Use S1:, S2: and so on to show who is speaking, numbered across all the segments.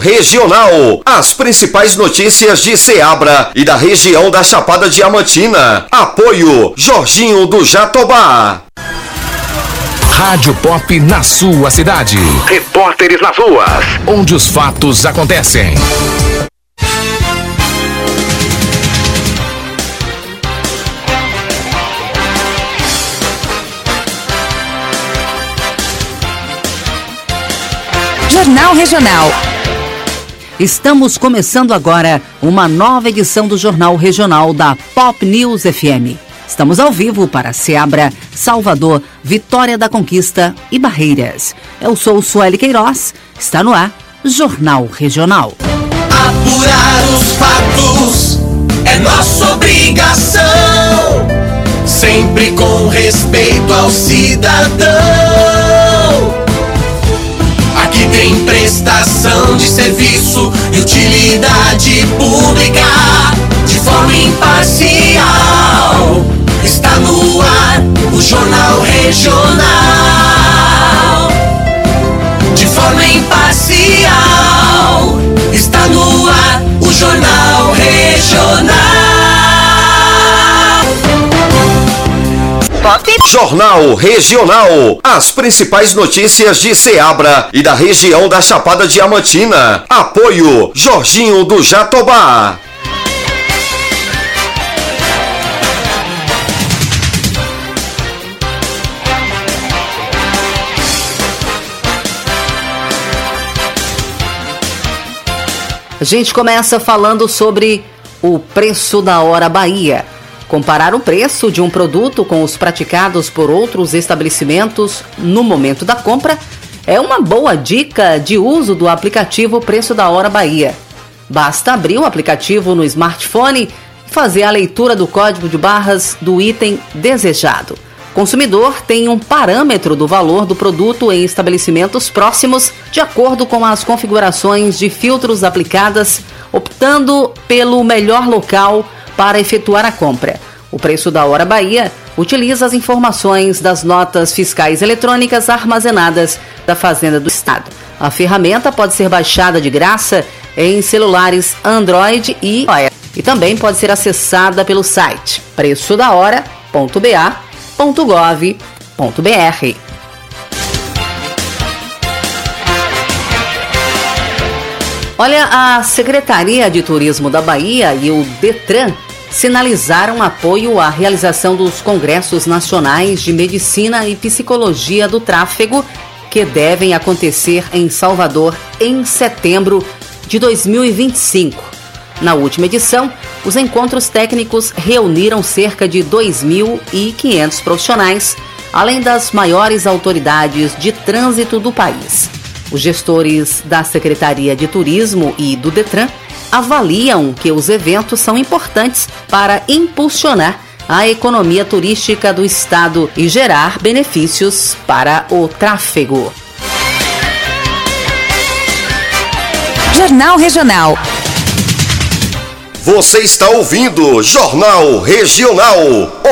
S1: Regional.
S2: As principais notícias de Ceabra e da região da Chapada Diamantina. Apoio Jorginho do Jatobá.
S3: Rádio Pop na sua cidade. Repórteres nas ruas. Onde os fatos acontecem.
S4: Jornal Regional. Estamos começando agora uma nova edição do Jornal Regional da Pop News FM. Estamos ao vivo para Seabra, Salvador, Vitória da Conquista e Barreiras. Eu sou Sueli Queiroz, está no ar Jornal Regional.
S1: Apurar os fatos é nossa obrigação, sempre com respeito ao cidadão. Prestação de serviço e utilidade pública de forma imparcial. Está no ar o Jornal Regional. De forma imparcial. Está no ar o Jornal Regional.
S2: Jornal Regional. As principais notícias de Ceabra e da região da Chapada Diamantina. Apoio Jorginho do Jatobá.
S4: A gente começa falando sobre o preço da hora Bahia. Comparar o preço de um produto com os praticados por outros estabelecimentos no momento da compra é uma boa dica de uso do aplicativo Preço da Hora Bahia. Basta abrir o aplicativo no smartphone e fazer a leitura do código de barras do item desejado. O consumidor tem um parâmetro do valor do produto em estabelecimentos próximos, de acordo com as configurações de filtros aplicadas, optando pelo melhor local para efetuar a compra. O preço da Hora Bahia utiliza as informações das notas fiscais eletrônicas armazenadas da Fazenda do Estado. A ferramenta pode ser baixada de graça em celulares Android e iOS e também pode ser acessada pelo site preçodahora.ba.gov.br. Olha, a Secretaria de Turismo da Bahia e o Detran sinalizaram apoio à realização dos congressos nacionais de medicina e psicologia do tráfego que devem acontecer em Salvador em setembro de 2025. Na última edição, os encontros técnicos reuniram cerca de 2.500 profissionais, além das maiores autoridades de trânsito do país. Os gestores da Secretaria de Turismo e do Detran avaliam que os eventos são importantes para impulsionar a economia turística do estado e gerar benefícios para o tráfego.
S5: Jornal Regional.
S2: Você está ouvindo Jornal Regional.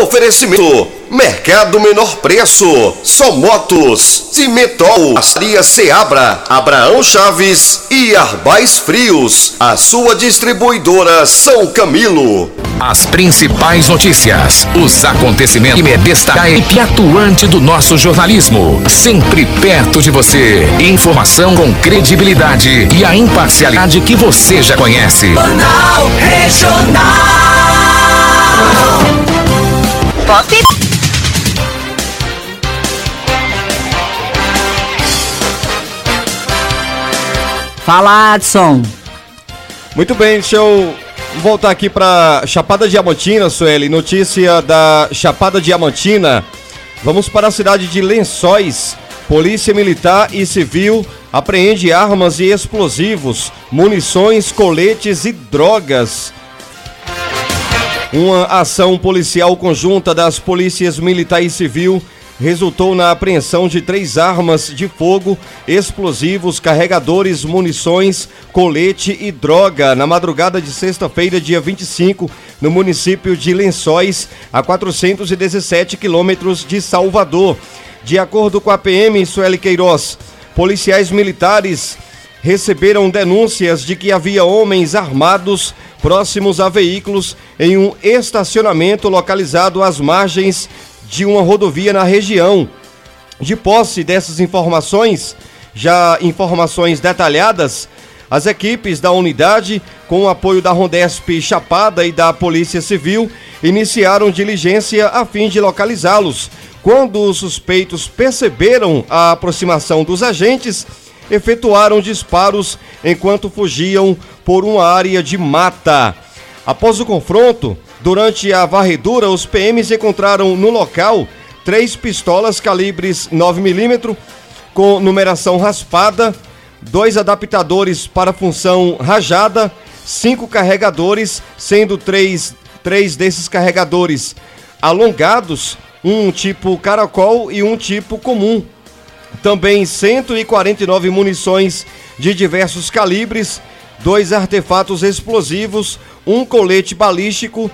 S2: Oferecimento Mercado Menor Preço. Só Motos. Cimentol. Astria Seabra. Abraão Chaves e Arbais Frios. A sua distribuidora São Camilo.
S3: As principais notícias, os acontecimentos e destaque a equipe atuante do nosso jornalismo, sempre perto de você. Informação com credibilidade e a imparcialidade que você já conhece.
S1: Jornal Regional.
S5: Pop.
S4: Fala, Adson.
S6: Muito bem, deixa eu voltar aqui para Chapada Diamantina, Sueli. Notícia da Chapada Diamantina. Vamos para a cidade de Lençóis. Polícia Militar e Civil apreende armas e explosivos, munições, coletes e drogas. Uma ação policial conjunta das polícias Militar e Civil resultou na apreensão de três armas de fogo, explosivos, carregadores, munições, colete e droga na madrugada de sexta-feira, dia 25, no município de Lençóis, a 417 quilômetros de Salvador. De acordo com a PM Sueli Queiroz, policiais militares receberam denúncias de que havia homens armados próximos a veículos em um estacionamento localizado às margens de uma rodovia na região. De posse dessas informações, já informações detalhadas, as equipes da unidade, com o apoio da Rondesp Chapada e da Polícia Civil, iniciaram diligência a fim de localizá-los. Quando os suspeitos perceberam a aproximação dos agentes, efetuaram disparos enquanto fugiam por uma área de mata. Após o confronto, Durante a varredura, os PMs encontraram no local três pistolas calibres 9mm com numeração raspada, dois adaptadores para função rajada, cinco carregadores, sendo três, três desses carregadores alongados, um tipo caracol e um tipo comum. Também 149 munições de diversos calibres, dois artefatos explosivos, um colete balístico,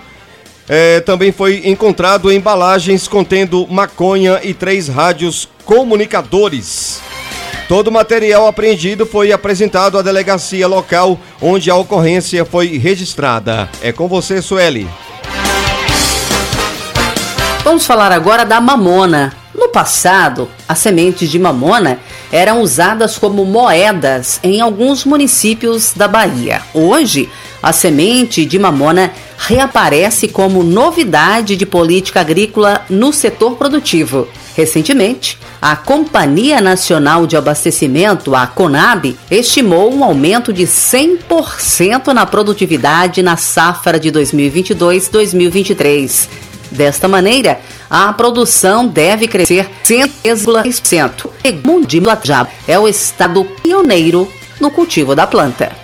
S6: é, também foi encontrado embalagens contendo maconha e três rádios comunicadores. Todo o material apreendido foi apresentado à delegacia local onde a ocorrência foi registrada. É com você, Sueli.
S4: Vamos falar agora da mamona. No passado, as sementes de mamona eram usadas como moedas em alguns municípios da Bahia. Hoje, a semente de mamona reaparece como novidade de política agrícola no setor produtivo. Recentemente, a Companhia Nacional de Abastecimento, a CONAB, estimou um aumento de 100% na produtividade na safra de 2022-2023. Desta maneira, a produção deve crescer 100%. Segundo Jab, é o estado pioneiro no cultivo da planta.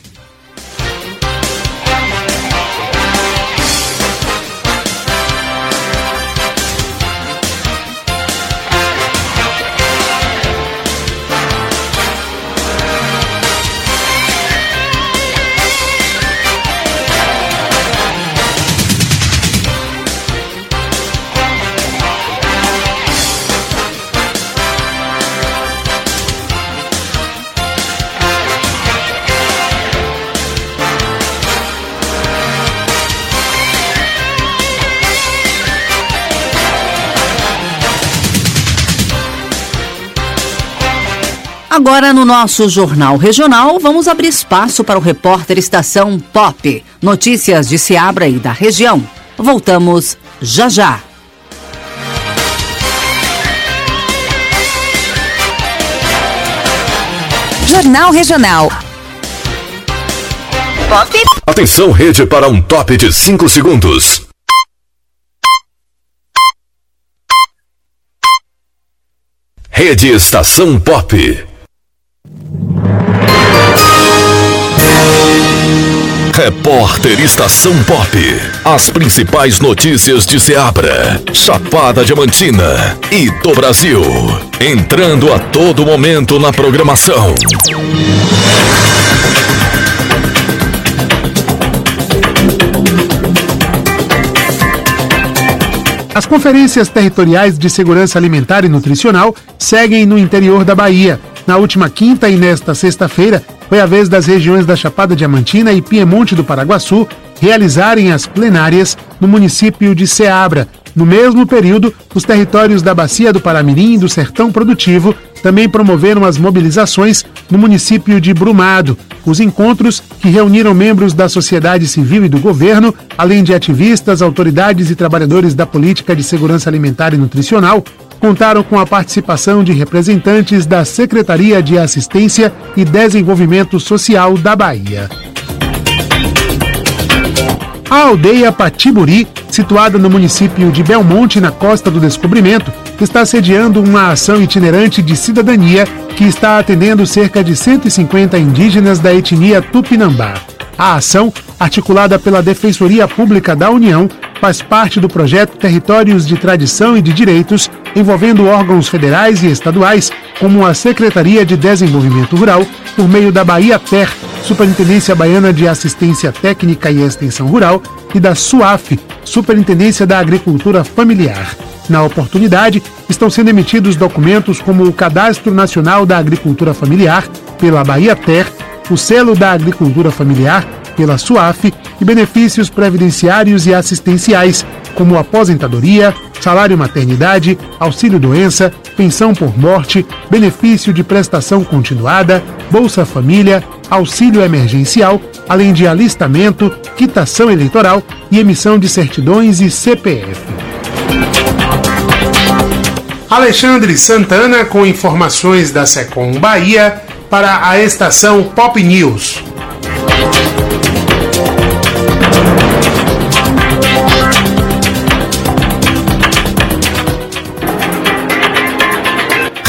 S4: Agora, no nosso Jornal Regional, vamos abrir espaço para o repórter Estação Pop. Notícias de Seabra e da região. Voltamos já já.
S5: Jornal Regional.
S3: Pop. Atenção, rede, para um top de 5 segundos. Rede Estação Pop. Repórter Estação Pop. As principais notícias de Ceabra, Chapada Diamantina e do Brasil. Entrando a todo momento na programação.
S7: As conferências territoriais de segurança alimentar e nutricional seguem no interior da Bahia. Na última quinta e nesta sexta-feira, foi a vez das regiões da Chapada Diamantina e Piemonte do Paraguaçu realizarem as plenárias no município de Ceabra. No mesmo período, os territórios da Bacia do Paramirim e do Sertão Produtivo também promoveram as mobilizações no município de Brumado. Os encontros, que reuniram membros da sociedade civil e do governo, além de ativistas, autoridades e trabalhadores da política de segurança alimentar e nutricional, contaram com a participação de representantes da Secretaria de Assistência e Desenvolvimento Social da Bahia. A aldeia Patiburi, situada no município de Belmonte, na Costa do Descobrimento, está sediando uma ação itinerante de cidadania que está atendendo cerca de 150 indígenas da etnia Tupinambá. A ação, articulada pela Defensoria Pública da União, faz parte do projeto Territórios de Tradição e de Direitos, envolvendo órgãos federais e estaduais, como a Secretaria de Desenvolvimento Rural, por meio da Bahia Ter, Superintendência Baiana de Assistência Técnica e Extensão Rural, e da SUAF, Superintendência da Agricultura Familiar. Na oportunidade, estão sendo emitidos documentos como o Cadastro Nacional da Agricultura Familiar, pela Bahia Ter, o Selo da Agricultura Familiar, pela SUAF, e benefícios previdenciários e assistenciais, como aposentadoria, salário maternidade, auxílio-doença, pensão por morte, benefício de prestação continuada, Bolsa Família, auxílio emergencial, além de alistamento, quitação eleitoral e emissão de certidões e CPF. Alexandre Santana com informações da Secom Bahia para a estação Pop News.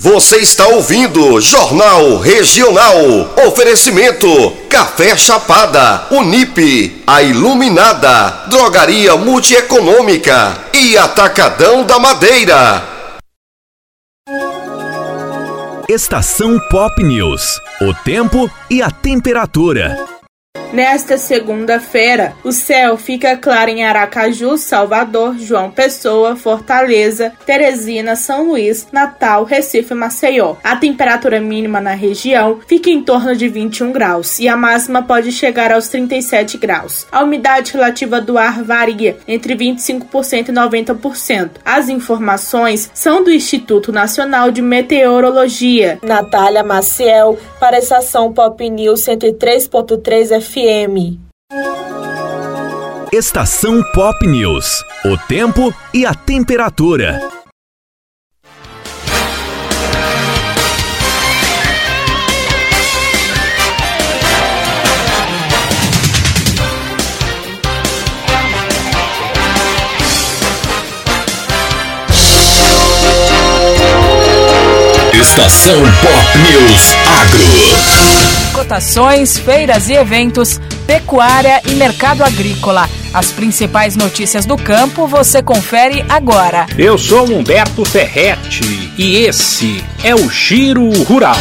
S2: Você está ouvindo Jornal Regional. Oferecimento: Café Chapada, Unip, A Iluminada, Drogaria Multieconômica e Atacadão da Madeira.
S3: Estação Pop News. O tempo e a temperatura.
S8: Nesta segunda-feira, o céu fica claro em Aracaju, Salvador, João Pessoa, Fortaleza, Teresina, São Luís, Natal, Recife e Maceió. A temperatura mínima na região fica em torno de 21 graus e a máxima pode chegar aos 37 graus. A umidade relativa do ar varia entre 25% e 90%. As informações são do Instituto Nacional de Meteorologia. Natália Maciel, para a estação Pop News 103.3 FM. FM.
S3: Estação Pop News. O tempo e a temperatura. Estação Pop News Agro.
S9: Cotações, feiras e eventos, pecuária e mercado agrícola. As principais notícias do campo você confere agora.
S10: Eu sou Humberto Ferretti e esse é o Giro Rural.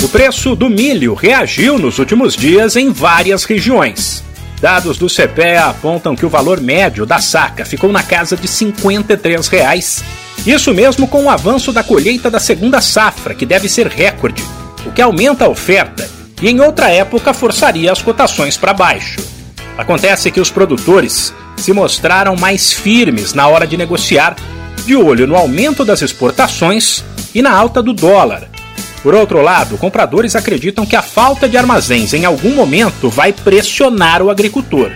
S10: O preço do milho reagiu nos últimos dias em várias regiões. Dados do CPE apontam que o valor médio da saca ficou na casa de R$ 53. Isso mesmo com o avanço da colheita da segunda safra, que deve ser recorde, o que aumenta a oferta e em outra época forçaria as cotações para baixo. Acontece que os produtores se mostraram mais firmes na hora de negociar, de olho no aumento das exportações e na alta do dólar, por outro lado, compradores acreditam que a falta de armazéns em algum momento vai pressionar o agricultor.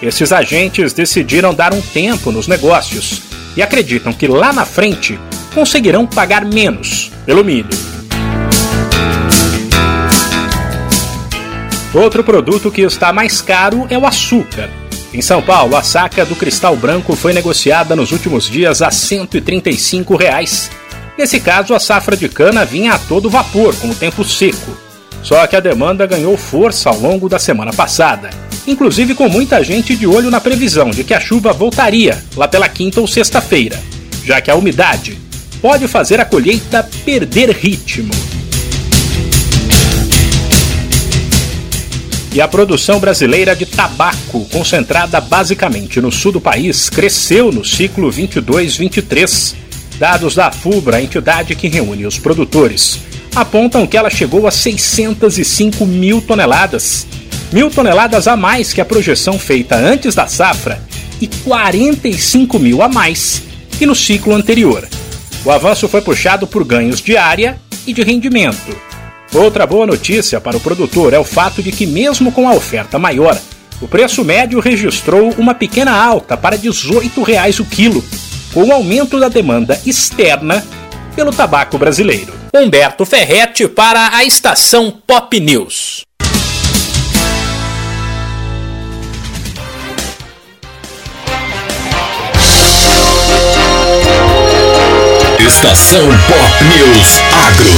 S10: Esses agentes decidiram dar um tempo nos negócios e acreditam que lá na frente conseguirão pagar menos pelo milho. Outro produto que está mais caro é o açúcar. Em São Paulo, a saca do cristal branco foi negociada nos últimos dias a 135 reais. Nesse caso, a safra de cana vinha a todo vapor, com o tempo seco. Só que a demanda ganhou força ao longo da semana passada, inclusive com muita gente de olho na previsão de que a chuva voltaria lá pela quinta ou sexta-feira, já que a umidade pode fazer a colheita perder ritmo. E a produção brasileira de tabaco, concentrada basicamente no sul do país, cresceu no ciclo 22-23. Dados da FUBRA, a entidade que reúne os produtores, apontam que ela chegou a 605 mil toneladas. Mil toneladas a mais que a projeção feita antes da safra e 45 mil a mais que no ciclo anterior. O avanço foi puxado por ganhos de área e de rendimento. Outra boa notícia para o produtor é o fato de que, mesmo com a oferta maior, o preço médio registrou uma pequena alta para 18 reais o quilo, com o aumento da demanda externa pelo tabaco brasileiro. Humberto Ferretti para a estação Pop News.
S3: Estação Pop News Agro.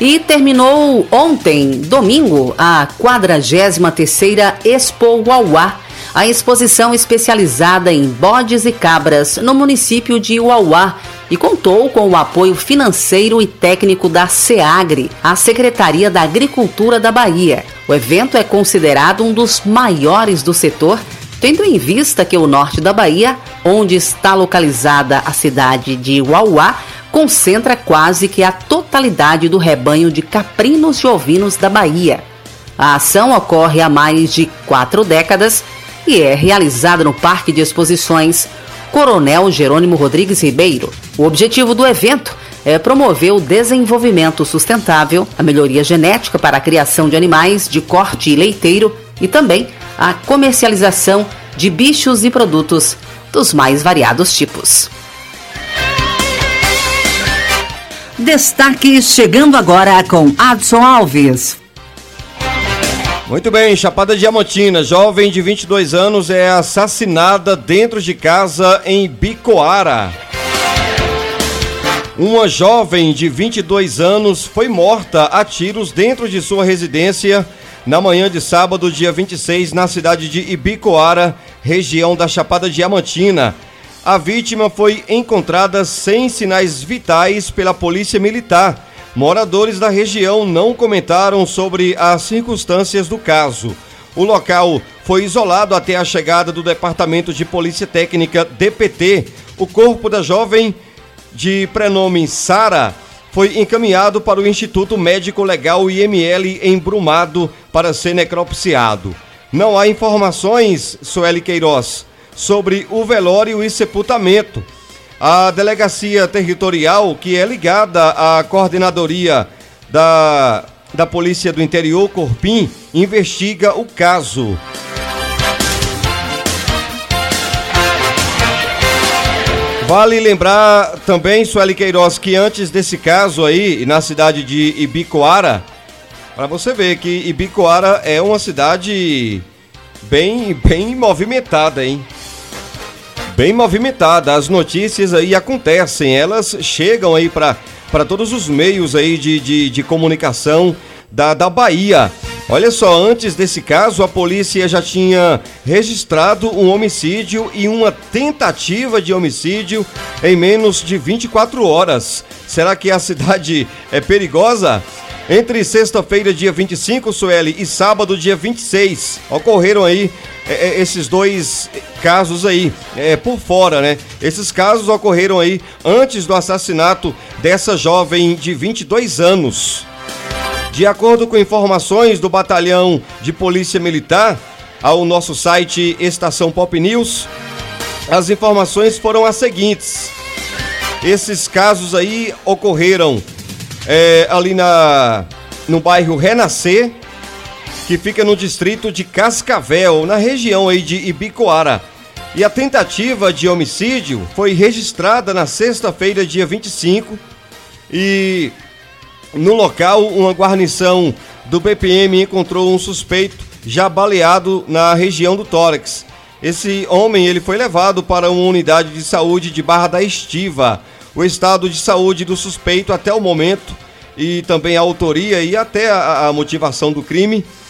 S4: E terminou ontem, domingo, a 43ª Expo Uauá, a exposição especializada em bodes e cabras no município de Uauá e contou com o apoio financeiro e técnico da SEAGRE, a Secretaria da Agricultura da Bahia. O evento é considerado um dos maiores do setor, tendo em vista que o norte da Bahia, onde está localizada a cidade de Uauá, concentra quase que a totalidade do rebanho de caprinos e ovinos da Bahia. A ação ocorre há mais de quatro décadas e é realizada no Parque de Exposições Coronel Jerônimo Rodrigues Ribeiro. O objetivo do evento é promover o desenvolvimento sustentável, a melhoria genética para a criação de animais de corte leiteiro e também a comercialização de bichos e produtos dos mais variados tipos. Destaque chegando agora com Adson Alves.
S6: Muito bem, Chapada Diamantina, jovem de 22 anos é assassinada dentro de casa em Bicoara. Uma jovem de 22 anos foi morta a tiros dentro de sua residência na manhã de sábado, dia 26, na cidade de Ibicoara, região da Chapada Diamantina. A vítima foi encontrada sem sinais vitais pela Polícia Militar. Moradores da região não comentaram sobre as circunstâncias do caso. O local foi isolado até a chegada do Departamento de Polícia Técnica DPT. O corpo da jovem, de prenome Sara, foi encaminhado para o Instituto Médico Legal IML em Brumado para ser necropsiado. Não há informações, Sueli Queiroz, sobre o velório e sepultamento. A delegacia territorial, que é ligada à coordenadoria da, da Polícia do Interior, Corpim, investiga o caso. Vale lembrar também, Sueli Queiroz, que antes desse caso aí, na cidade de Ibicoara, para você ver que Ibicoara é uma cidade bem, bem movimentada, hein? Bem movimentada. As notícias aí acontecem, elas chegam aí para todos os meios aí de, de, de comunicação da, da Bahia. Olha só, antes desse caso, a polícia já tinha registrado um homicídio e uma tentativa de homicídio em menos de 24 horas. Será que a cidade é perigosa? Entre sexta-feira, dia 25, Sueli, e sábado, dia 26, ocorreram aí é, esses dois casos aí, é, por fora, né? Esses casos ocorreram aí antes do assassinato dessa jovem de 22 anos. De acordo com informações do Batalhão de Polícia Militar, ao nosso site Estação Pop News, as informações foram as seguintes. Esses casos aí ocorreram é, ali na, no bairro Renascer, que fica no distrito de Cascavel, na região aí de Ibicoara. E a tentativa de homicídio foi registrada na sexta-feira, dia 25, e no local uma guarnição do BPM encontrou um suspeito já baleado na região do tórax. Esse homem ele foi levado para uma unidade de saúde de Barra da Estiva. O estado de saúde do suspeito até o momento e também a autoria e até a, a motivação do crime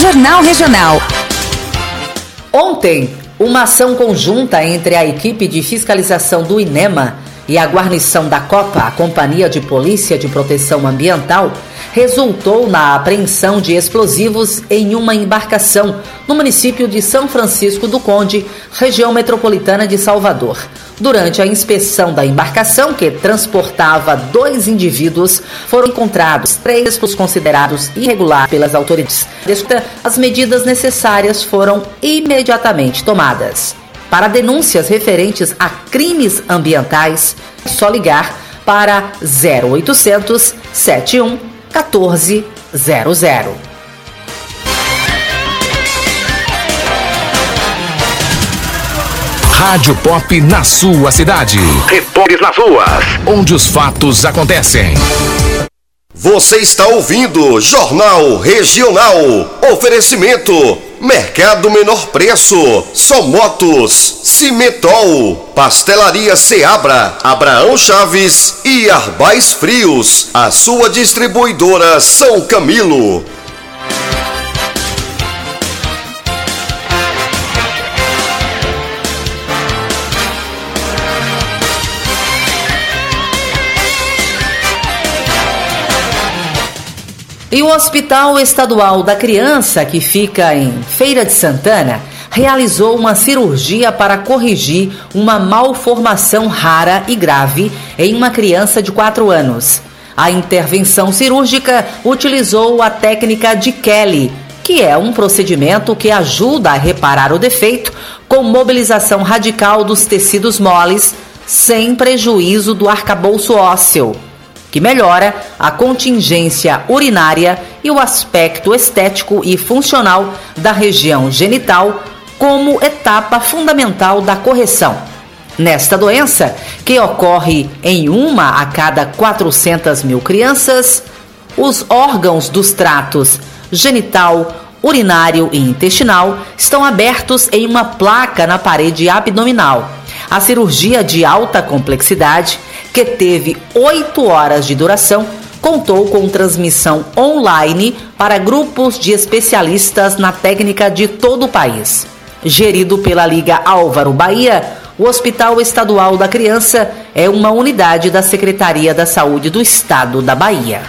S5: Jornal Regional.
S4: Ontem, uma ação conjunta entre a equipe de fiscalização do INEMA e a guarnição da Copa, a Companhia de Polícia de Proteção Ambiental, resultou na apreensão de explosivos em uma embarcação no município de São Francisco do Conde, região metropolitana de Salvador. Durante a inspeção da embarcação, que transportava dois indivíduos, foram encontrados três considerados irregulares pelas autoridades. As medidas necessárias foram imediatamente tomadas. Para denúncias referentes a crimes ambientais, é só ligar para 0800 71 1400.
S3: Rádio Pop na sua cidade. Repórteres nas ruas. Onde os fatos acontecem.
S2: Você está ouvindo Jornal Regional. Oferecimento: Mercado Menor Preço, Só Motos, Cimetol, Pastelaria Seabra, Abraão Chaves e Arbais Frios. A sua distribuidora São Camilo.
S4: E o Hospital Estadual da Criança, que fica em Feira de Santana, realizou uma cirurgia para corrigir uma malformação rara e grave em uma criança de 4 anos. A intervenção cirúrgica utilizou a técnica de Kelly, que é um procedimento que ajuda a reparar o defeito com mobilização radical dos tecidos moles, sem prejuízo do arcabouço ósseo que melhora a contingência urinária e o aspecto estético e funcional da região genital como etapa fundamental da correção. Nesta doença, que ocorre em uma a cada 400 mil crianças, os órgãos dos tratos genital, urinário e intestinal estão abertos em uma placa na parede abdominal. A cirurgia de alta complexidade que teve oito horas de duração, contou com transmissão online para grupos de especialistas na técnica de todo o país. Gerido pela Liga Álvaro Bahia, o Hospital Estadual da Criança é uma unidade da Secretaria da Saúde do Estado da Bahia.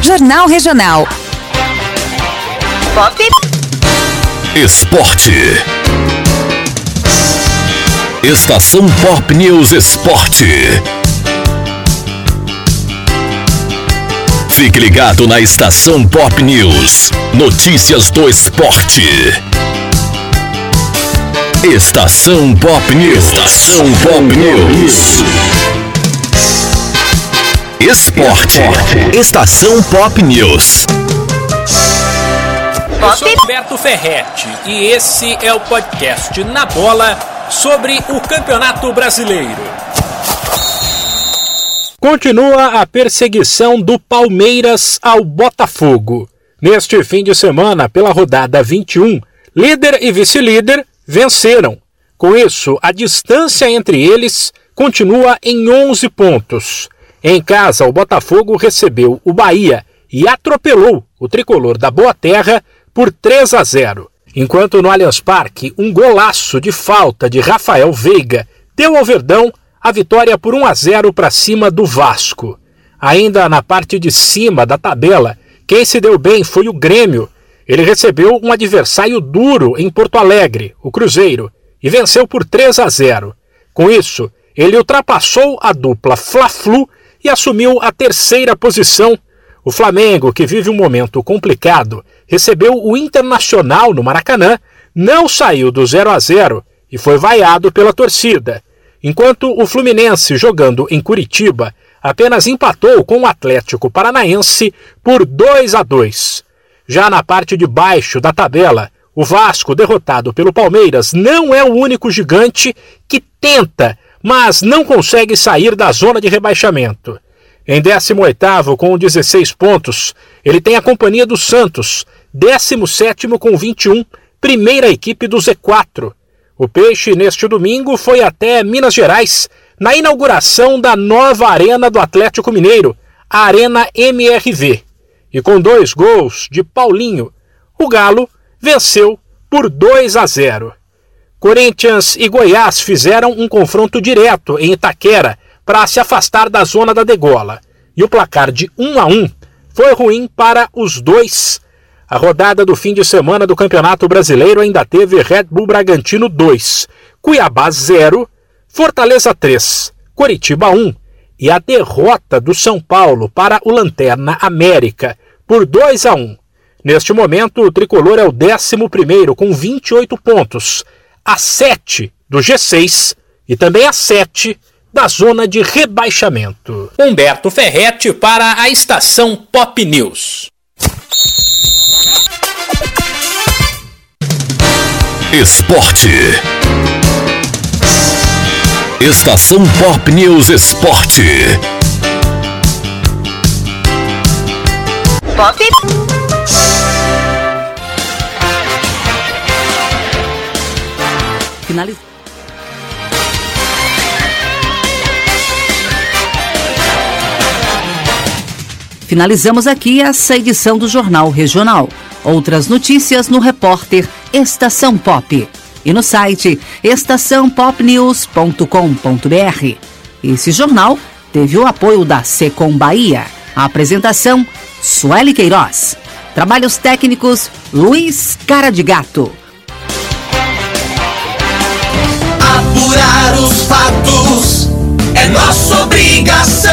S5: Jornal Regional.
S3: Pop. Esporte. Estação Pop News Esporte. Fique ligado na Estação Pop News. Notícias do esporte. Estação Pop News. Estação Pop News. Esporte. Estação Pop News.
S10: Eu sou Roberto Ferretti e esse é o podcast Na Bola sobre o Campeonato Brasileiro. Continua a perseguição do Palmeiras ao Botafogo. Neste fim de semana, pela rodada 21, líder e vice-líder venceram. Com isso, a distância entre eles continua em 11 pontos. Em casa, o Botafogo recebeu o Bahia e atropelou o tricolor da Boa Terra por 3 a 0. Enquanto no Allianz Parque um golaço de falta de Rafael Veiga deu ao Verdão a vitória por 1 a 0 para cima do Vasco. Ainda na parte de cima da tabela, quem se deu bem foi o Grêmio. Ele recebeu um adversário duro em Porto Alegre, o Cruzeiro, e venceu por 3 a 0. Com isso, ele ultrapassou a dupla Fla-Flu e assumiu a terceira posição. O Flamengo, que vive um momento complicado, recebeu o Internacional no Maracanã, não saiu do 0 a 0 e foi vaiado pela torcida, enquanto o Fluminense, jogando em Curitiba, apenas empatou com o Atlético Paranaense por 2 a 2. Já na parte de baixo da tabela, o Vasco, derrotado pelo Palmeiras, não é o único gigante que tenta mas não consegue sair da zona de rebaixamento. Em 18º com 16 pontos, ele tem a companhia do Santos, 17º com 21, primeira equipe do Z4. O Peixe, neste domingo, foi até Minas Gerais, na inauguração da nova arena do Atlético Mineiro, a Arena MRV. E com dois gols de Paulinho, o Galo venceu por 2 a 0. Corinthians e Goiás fizeram um confronto direto em Itaquera para se afastar da zona da degola. E o placar de 1 a 1 foi ruim para os dois. A rodada do fim de semana do Campeonato Brasileiro ainda teve Red Bull Bragantino 2, Cuiabá 0, Fortaleza 3, Coritiba 1 e a derrota do São Paulo para o Lanterna América por 2 a 1. Neste momento, o tricolor é o 11 com 28 pontos a 7 do G6 e também a 7 da zona de rebaixamento.
S11: Humberto Ferretti para a estação Pop News.
S3: Esporte. Estação Pop News Esporte.
S5: Pop.
S4: Finaliz... Finalizamos aqui essa edição do Jornal Regional. Outras notícias no repórter Estação Pop e no site estaçãopopnews.com.br. Esse jornal teve o apoio da Secom Bahia. A apresentação: Sueli Queiroz. Trabalhos técnicos: Luiz Cara de Gato.
S1: Apurar os fatos é nossa obrigação,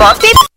S1: Bob.